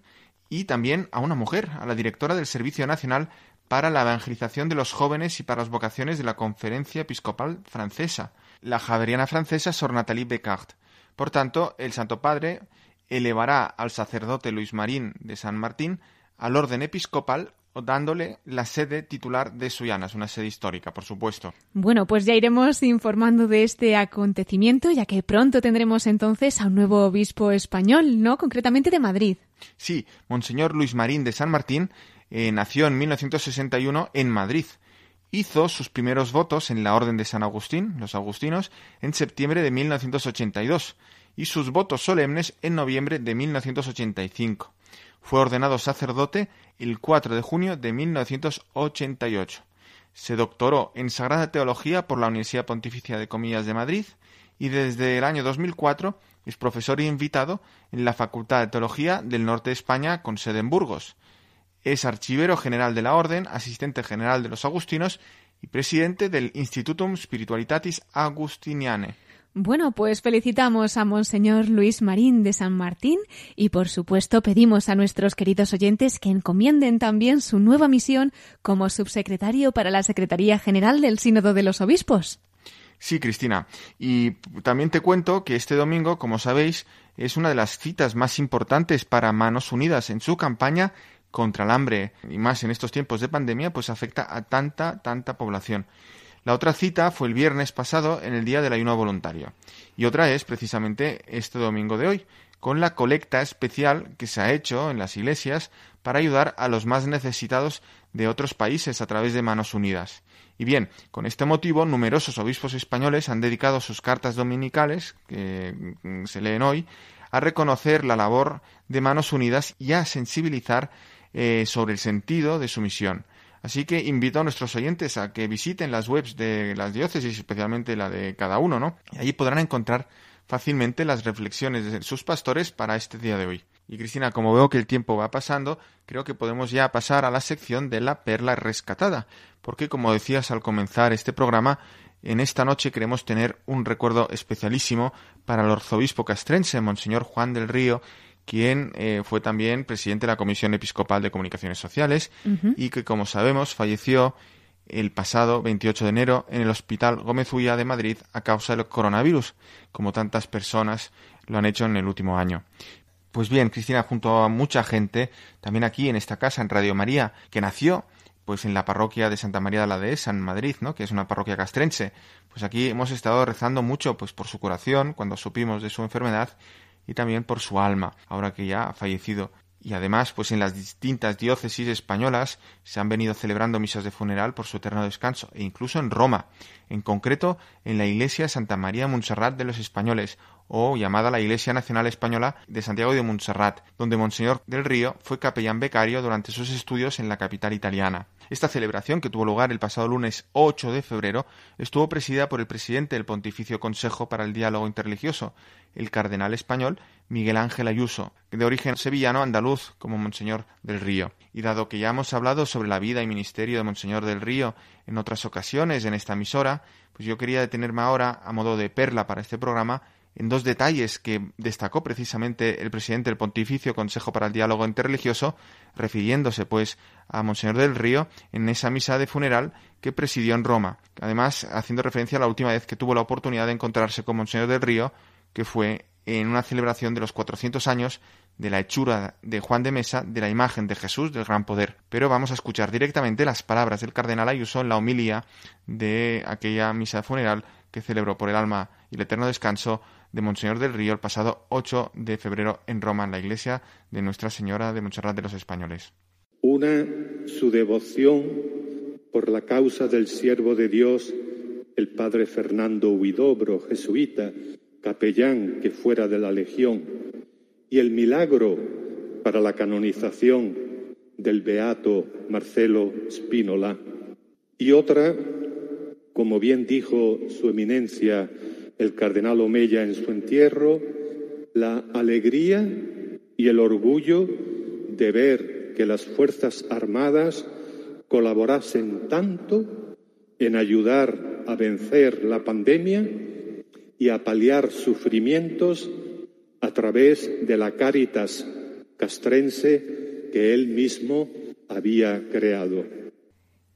y también a una mujer, a la directora del Servicio Nacional para la Evangelización de los Jóvenes y para las Vocaciones de la Conferencia Episcopal Francesa, la javeriana francesa Sor Nathalie Becart. Por tanto, el Santo Padre elevará al sacerdote Luis Marín de San Martín al orden episcopal dándole la sede titular de Suyanas, una sede histórica, por supuesto. Bueno, pues ya iremos informando de este acontecimiento, ya que pronto tendremos entonces a un nuevo obispo español, ¿no? Concretamente de Madrid. Sí, Monseñor Luis Marín de San Martín eh, nació en 1961 en Madrid. Hizo sus primeros votos en la Orden de San Agustín, los agustinos, en septiembre de 1982 y sus votos solemnes en noviembre de 1985. Fue ordenado sacerdote el 4 de junio de 1988. Se doctoró en Sagrada Teología por la Universidad Pontificia de Comillas de Madrid y desde el año 2004 es profesor invitado en la Facultad de Teología del Norte de España con sede en Burgos. Es archivero general de la Orden, asistente general de los Agustinos y presidente del Institutum Spiritualitatis Agustiniane. Bueno, pues felicitamos a Monseñor Luis Marín de San Martín y por supuesto pedimos a nuestros queridos oyentes que encomienden también su nueva misión como subsecretario para la Secretaría General del Sínodo de los Obispos. Sí, Cristina. Y también te cuento que este domingo, como sabéis, es una de las citas más importantes para Manos Unidas en su campaña contra el hambre y más en estos tiempos de pandemia, pues afecta a tanta, tanta población. La otra cita fue el viernes pasado en el Día del Ayuno Voluntario. Y otra es precisamente este domingo de hoy, con la colecta especial que se ha hecho en las iglesias para ayudar a los más necesitados de otros países a través de Manos Unidas. Y bien, con este motivo, numerosos obispos españoles han dedicado sus cartas dominicales, que mm, se leen hoy, a reconocer la labor de Manos Unidas y a sensibilizar eh, sobre el sentido de su misión. Así que invito a nuestros oyentes a que visiten las webs de las diócesis, especialmente la de cada uno, ¿no? Y allí podrán encontrar fácilmente las reflexiones de sus pastores para este día de hoy. Y Cristina, como veo que el tiempo va pasando, creo que podemos ya pasar a la sección de la perla rescatada, porque como decías al comenzar este programa, en esta noche queremos tener un recuerdo especialísimo para el arzobispo castrense, Monseñor Juan del Río, quien eh, fue también presidente de la Comisión Episcopal de Comunicaciones Sociales y que, como sabemos, falleció el pasado 28 de enero en el Hospital Gómez Ulla de Madrid a causa del coronavirus, como tantas personas lo han hecho en el último año. Pues bien, Cristina, junto a mucha gente, también aquí en esta casa, en Radio María, que nació pues en la parroquia de Santa María de la Dehesa, en Madrid, ¿no? que es una parroquia castrense. Pues aquí hemos estado rezando mucho pues por su curación, cuando supimos de su enfermedad, y también por su alma, ahora que ya ha fallecido. Y además, pues en las distintas diócesis españolas se han venido celebrando misas de funeral por su eterno descanso, e incluso en Roma, en concreto en la iglesia Santa María Montserrat de los Españoles, o llamada la Iglesia Nacional Española de Santiago de Montserrat, donde Monseñor del Río fue capellán becario durante sus estudios en la capital italiana. Esta celebración, que tuvo lugar el pasado lunes 8 de febrero, estuvo presidida por el presidente del Pontificio Consejo para el Diálogo Interreligioso, el cardenal español Miguel Ángel Ayuso, de origen sevillano andaluz como Monseñor del Río. Y dado que ya hemos hablado sobre la vida y ministerio de Monseñor del Río en otras ocasiones en esta emisora, pues yo quería detenerme ahora, a modo de perla para este programa, en dos detalles que destacó precisamente el presidente del Pontificio Consejo para el Diálogo Interreligioso, refiriéndose pues a Monseñor del Río en esa misa de funeral que presidió en Roma. Además, haciendo referencia a la última vez que tuvo la oportunidad de encontrarse con Monseñor del Río, que fue en una celebración de los 400 años de la hechura de Juan de Mesa de la imagen de Jesús del Gran Poder. Pero vamos a escuchar directamente las palabras del cardenal Ayuso en la homilía de aquella misa funeral que celebró por el alma y el eterno descanso de Monseñor del Río el pasado 8 de febrero en Roma, en la iglesia de Nuestra Señora de Montserrat de los Españoles. Una, su devoción por la causa del siervo de Dios, el padre Fernando Huidobro, jesuita, capellán que fuera de la Legión, y el milagro para la canonización del beato Marcelo Spínola, y otra, como bien dijo su eminencia el cardenal Omeya en su entierro, la alegría y el orgullo de ver que las Fuerzas Armadas colaborasen tanto en ayudar a vencer la pandemia y a paliar sufrimientos a través de la Cáritas castrense que él mismo había creado.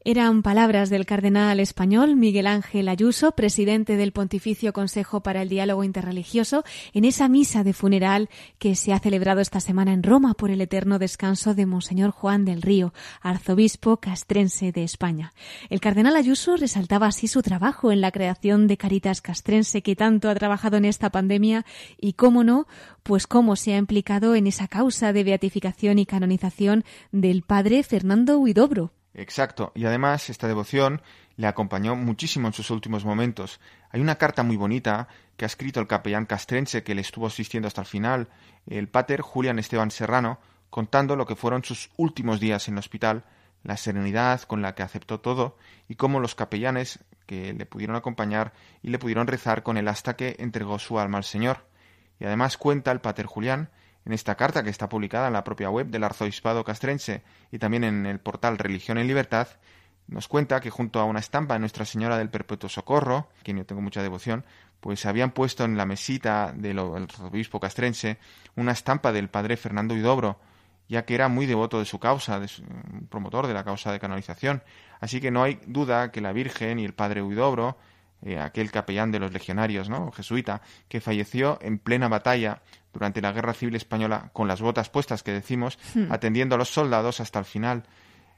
Eran palabras del cardenal español Miguel Ángel Ayuso, presidente del Pontificio Consejo para el Diálogo Interreligioso, en esa misa de funeral que se ha celebrado esta semana en Roma por el eterno descanso de Monseñor Juan del Río, arzobispo castrense de España. El cardenal Ayuso resaltaba así su trabajo en la creación de Caritas Castrense que tanto ha trabajado en esta pandemia y, cómo no, pues cómo se ha implicado en esa causa de beatificación y canonización del padre Fernando Huidobro. Exacto. Y además esta devoción le acompañó muchísimo en sus últimos momentos. Hay una carta muy bonita que ha escrito el capellán castrense que le estuvo asistiendo hasta el final, el pater Julián Esteban Serrano, contando lo que fueron sus últimos días en el hospital, la serenidad con la que aceptó todo y cómo los capellanes que le pudieron acompañar y le pudieron rezar con él hasta que entregó su alma al Señor. Y además cuenta el pater Julián en esta carta que está publicada en la propia web del arzobispado castrense y también en el portal Religión en Libertad, nos cuenta que junto a una estampa de Nuestra Señora del Perpetuo Socorro, quien yo tengo mucha devoción, pues habían puesto en la mesita del arzobispo castrense una estampa del padre Fernando Huidobro, ya que era muy devoto de su causa, de promotor de la causa de canonización. Así que no hay duda que la Virgen y el padre Huidobro eh, aquel capellán de los legionarios, ¿no? jesuita, que falleció en plena batalla durante la Guerra Civil Española con las botas puestas que decimos, hmm. atendiendo a los soldados hasta el final,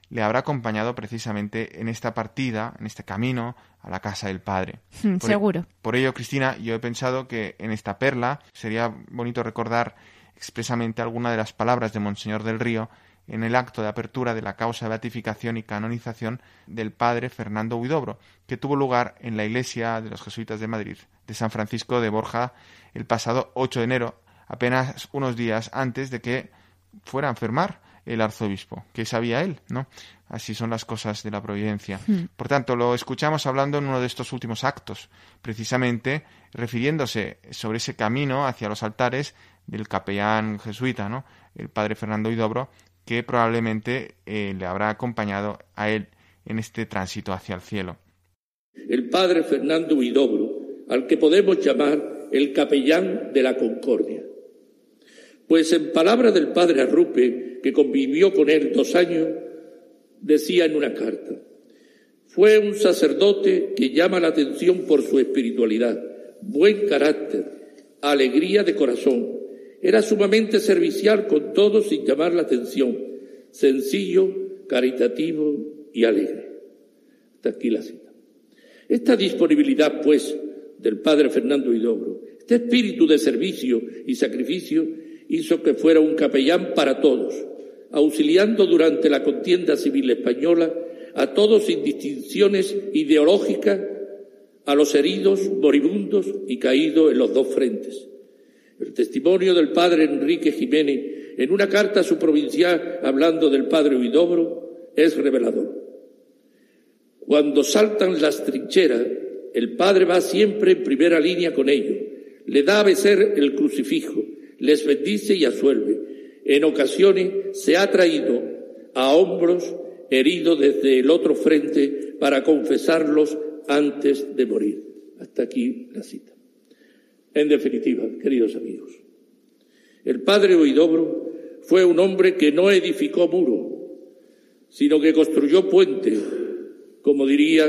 le habrá acompañado precisamente en esta partida, en este camino a la casa del Padre. Hmm, seguro. por ello, Cristina, yo he pensado que en esta perla sería bonito recordar expresamente alguna de las palabras de Monseñor del Río en el acto de apertura de la causa de beatificación y canonización del padre Fernando Huidobro, que tuvo lugar en la iglesia de los jesuitas de Madrid, de San Francisco de Borja, el pasado 8 de enero, apenas unos días antes de que fuera a enfermar el arzobispo. ¿Qué sabía él? ¿No? Así son las cosas de la providencia. Hmm. Por tanto, lo escuchamos hablando en uno de estos últimos actos, precisamente refiriéndose sobre ese camino hacia los altares del capellán jesuita, ¿no? El padre Fernando Huidobro, que probablemente eh, le habrá acompañado a él en este tránsito hacia el cielo. El padre Fernando Huidobro, al que podemos llamar el capellán de la concordia. Pues en palabras del padre Arrupe, que convivió con él dos años, decía en una carta, fue un sacerdote que llama la atención por su espiritualidad, buen carácter, alegría de corazón, era sumamente servicial con todos sin llamar la atención, sencillo, caritativo y alegre. Hasta aquí la cita. Esta disponibilidad, pues, del padre Fernando Hidobro, este espíritu de servicio y sacrificio, hizo que fuera un capellán para todos, auxiliando durante la contienda civil española a todos sin distinciones ideológicas, a los heridos, moribundos y caídos en los dos frentes. El testimonio del padre Enrique Jiménez en una carta a su provincial hablando del padre Huidobro es revelador. Cuando saltan las trincheras, el padre va siempre en primera línea con ellos, le da a becer el crucifijo, les bendice y asuelve. En ocasiones se ha traído a hombros heridos desde el otro frente para confesarlos antes de morir. Hasta aquí la cita. En definitiva, queridos amigos, el padre Oidobro fue un hombre que no edificó muro, sino que construyó puente, como diría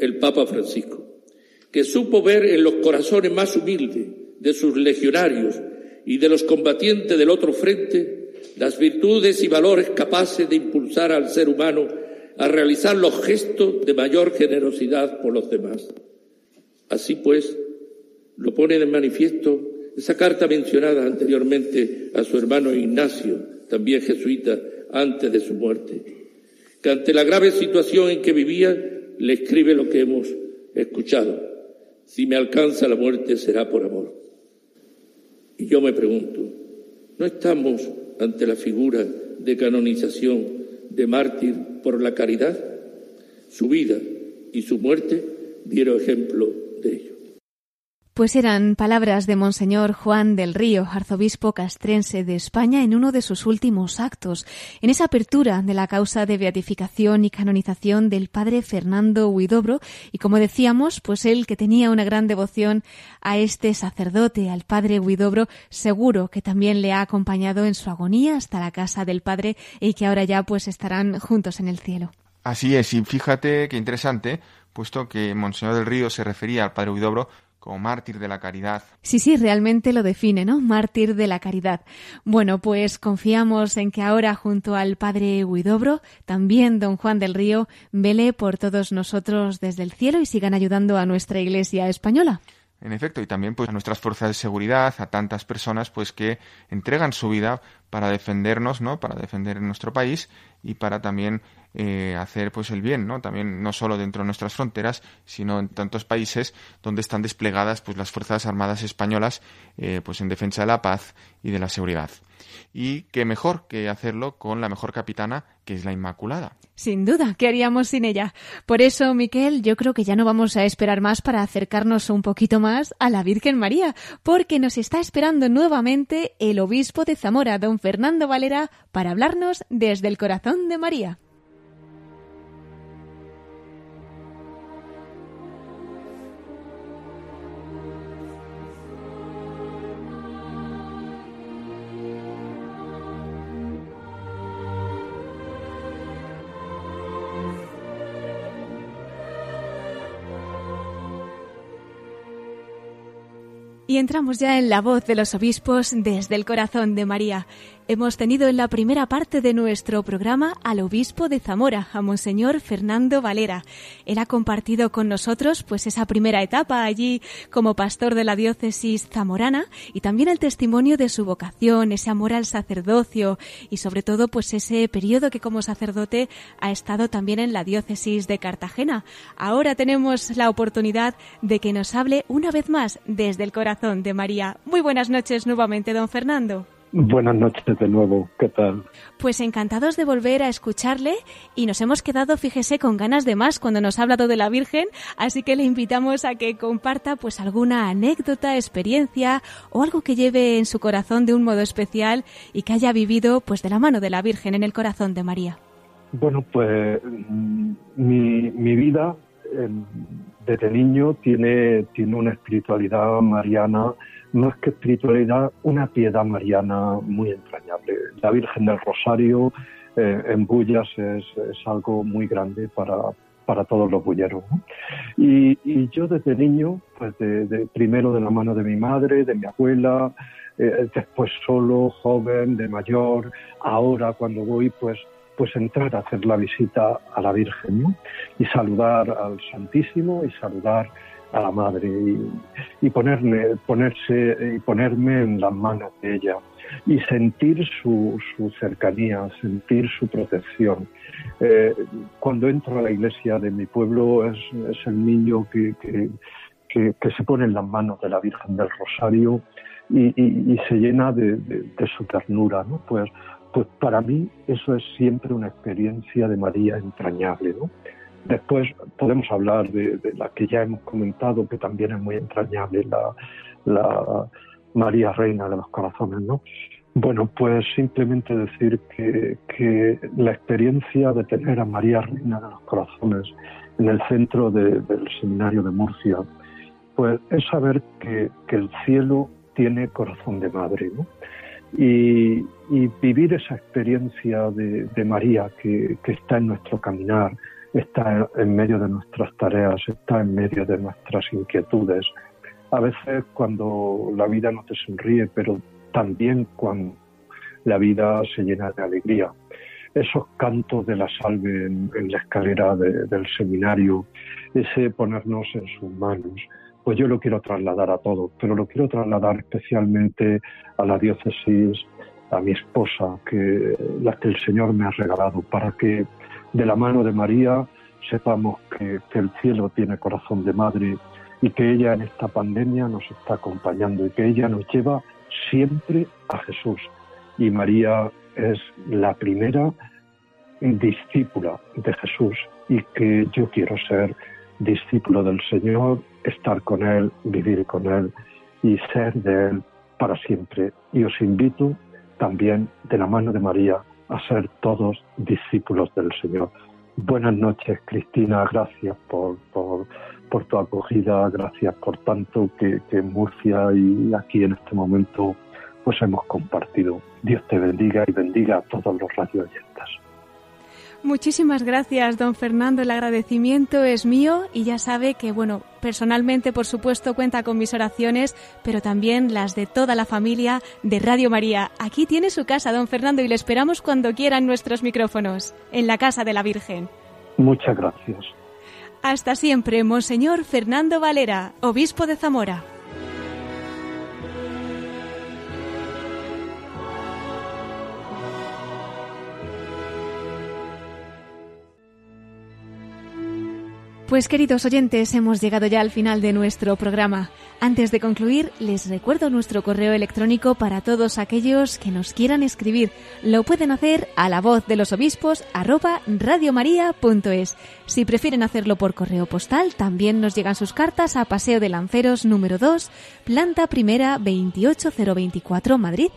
el Papa Francisco, que supo ver en los corazones más humildes de sus legionarios y de los combatientes del otro frente las virtudes y valores capaces de impulsar al ser humano a realizar los gestos de mayor generosidad por los demás. Así pues, lo pone de manifiesto esa carta mencionada anteriormente a su hermano Ignacio, también jesuita, antes de su muerte, que ante la grave situación en que vivía le escribe lo que hemos escuchado. Si me alcanza la muerte será por amor. Y yo me pregunto, ¿no estamos ante la figura de canonización de mártir por la caridad? Su vida y su muerte dieron ejemplo de ello. Pues eran palabras de Monseñor Juan del Río, arzobispo castrense de España, en uno de sus últimos actos, en esa apertura de la causa de beatificación y canonización del padre Fernando Huidobro, y como decíamos, pues él que tenía una gran devoción a este sacerdote, al padre Huidobro, seguro que también le ha acompañado en su agonía hasta la casa del padre y que ahora ya pues estarán juntos en el cielo. Así es, y fíjate qué interesante, puesto que Monseñor del Río se refería al padre Huidobro como mártir de la caridad. Sí, sí, realmente lo define, ¿no? Mártir de la caridad. Bueno, pues confiamos en que ahora, junto al padre Huidobro, también don Juan del Río vele por todos nosotros desde el cielo y sigan ayudando a nuestra Iglesia española. En efecto, y también pues a nuestras fuerzas de seguridad, a tantas personas pues que entregan su vida para defendernos, ¿no? Para defender nuestro país y para también eh, hacer pues el bien, ¿no? También no solo dentro de nuestras fronteras, sino en tantos países donde están desplegadas pues las fuerzas armadas españolas eh, pues en defensa de la paz y de la seguridad. Y qué mejor que hacerlo con la mejor capitana que es la Inmaculada. Sin duda, ¿qué haríamos sin ella? Por eso, Miquel, yo creo que ya no vamos a esperar más para acercarnos un poquito más a la Virgen María, porque nos está esperando nuevamente el obispo de Zamora, don Fernando Valera, para hablarnos desde el corazón de María. Y entramos ya en la voz de los obispos desde el corazón de María. Hemos tenido en la primera parte de nuestro programa al obispo de Zamora, a Monseñor Fernando Valera. Él ha compartido con nosotros pues esa primera etapa allí como pastor de la diócesis zamorana y también el testimonio de su vocación, ese amor al sacerdocio y sobre todo pues ese periodo que como sacerdote ha estado también en la diócesis de Cartagena. Ahora tenemos la oportunidad de que nos hable una vez más desde el corazón de María. Muy buenas noches nuevamente, don Fernando. Buenas noches de nuevo, ¿qué tal? Pues encantados de volver a escucharle y nos hemos quedado, fíjese, con ganas de más cuando nos ha hablado de la Virgen, así que le invitamos a que comparta pues alguna anécdota, experiencia o algo que lleve en su corazón de un modo especial y que haya vivido pues de la mano de la Virgen en el corazón de María. Bueno, pues mm, mi, mi vida desde niño tiene, tiene una espiritualidad mariana no es que espiritualidad, una piedad mariana muy entrañable. La Virgen del Rosario eh, en Bullas es, algo muy grande para, para todos los bulleros. Y, yo desde niño, pues de, primero de la mano de mi madre, de mi abuela, eh, después solo, joven, de mayor, ahora cuando voy, pues pues entrar a hacer la visita a la Virgen y saludar al Santísimo y saludar a la madre y, ponerme, ponerse y ponerme en las manos de ella y sentir su, su cercanía, sentir su protección. Eh, cuando entro a la iglesia de mi pueblo es, es el niño que, que, que, se pone en las manos de la Virgen del Rosario y, y, se llena de, de, de, su ternura. ¿no? Pues, pues para mí eso es siempre una experiencia de María entrañable. ¿no? Después podemos hablar de, la que ya hemos comentado, que también es muy entrañable, la, María Reina de los Corazones, ¿no? Bueno, pues simplemente decir que, la experiencia de tener a María Reina de los Corazones en el centro del seminario de Murcia, pues es saber que, el cielo tiene corazón de madre, ¿no? Y, vivir esa experiencia de, María que, que, está en nuestro caminar, está en medio de nuestras tareas, está en medio de nuestras inquietudes. A veces cuando la vida no te sonríe, pero también cuando la vida se llena de alegría. Esos cantos de la salve en, la escalera del seminario, ese ponernos en sus manos, pues yo lo quiero trasladar a todos, pero lo quiero trasladar especialmente a la diócesis, a mi esposa, que la que el Señor me ha regalado, para que de la mano de María sepamos que, el cielo tiene corazón de madre y que ella en esta pandemia nos está acompañando y que ella nos lleva siempre a Jesús. Y María es la primera discípula de Jesús y que yo quiero ser discípulo del Señor, estar con Él, vivir con Él y ser de Él para siempre. Y os invito también de la mano de María a ser todos discípulos del Señor. Buenas noches, Cristina. Gracias por, por, por tu acogida, gracias por tanto que, que, en Murcia y aquí en este momento pues hemos compartido. Dios te bendiga y bendiga a todos los radioyentes. Muchísimas gracias, don Fernando. El agradecimiento es mío y ya sabe que, bueno, personalmente, por supuesto, cuenta con mis oraciones, pero también las de toda la familia de Radio María. Aquí tiene su casa, don Fernando, y le esperamos cuando quieran nuestros micrófonos, en la Casa de la Virgen. Muchas gracias. Hasta siempre, Monseñor Fernando Valera, obispo de Zamora. Pues queridos oyentes, hemos llegado ya al final de nuestro programa. Antes de concluir, les recuerdo nuestro correo electrónico para todos aquellos que nos quieran escribir. Lo pueden hacer a la voz de los obispos arroba radiomaria.es. Si prefieren hacerlo por correo postal, también nos llegan sus cartas a Paseo de Lanceros número 2, planta primera 28024 Madrid.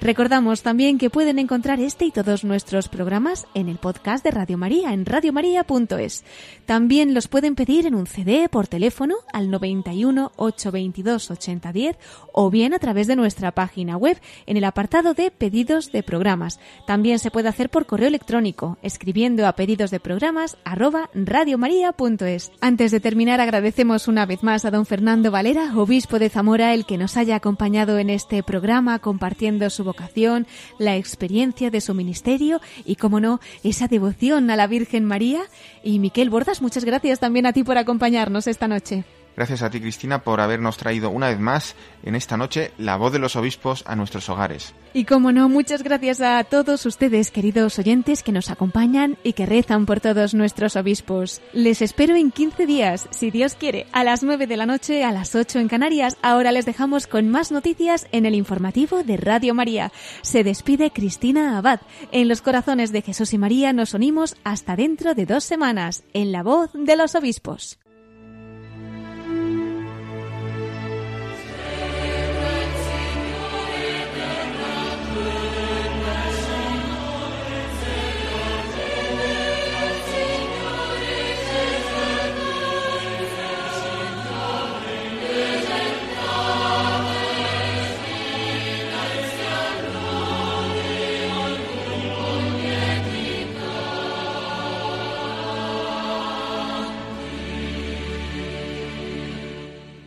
Recordamos también que pueden encontrar este y todos nuestros programas en el podcast de Radio María en radiomaria.es. También los pueden pedir en un CD por teléfono al 91 822 8010 o bien a través de nuestra página web en el apartado de pedidos de programas. También se puede hacer por correo electrónico escribiendo a pedidos de programas radiomaria.es. Antes de terminar agradecemos una vez más a don Fernando Valera, obispo de Zamora, el que nos haya acompañado en este programa compartiendo su vocación, la experiencia de su ministerio y, como no, esa devoción a la Virgen María. Y Miquel Bordas, muchas gracias también a ti por acompañarnos esta noche. Gracias a ti, Cristina, por habernos traído una vez más en esta noche la voz de los obispos a nuestros hogares. Y como no, muchas gracias a todos ustedes, queridos oyentes, que nos acompañan y que rezan por todos nuestros obispos. Les espero en 15 días, si Dios quiere, a las 9 de la noche, a las 8 en Canarias. Ahora les dejamos con más noticias en el informativo de Radio María. Se despide Cristina Abad. En los corazones de Jesús y María nos unimos hasta dentro de dos semanas, en la voz de los obispos.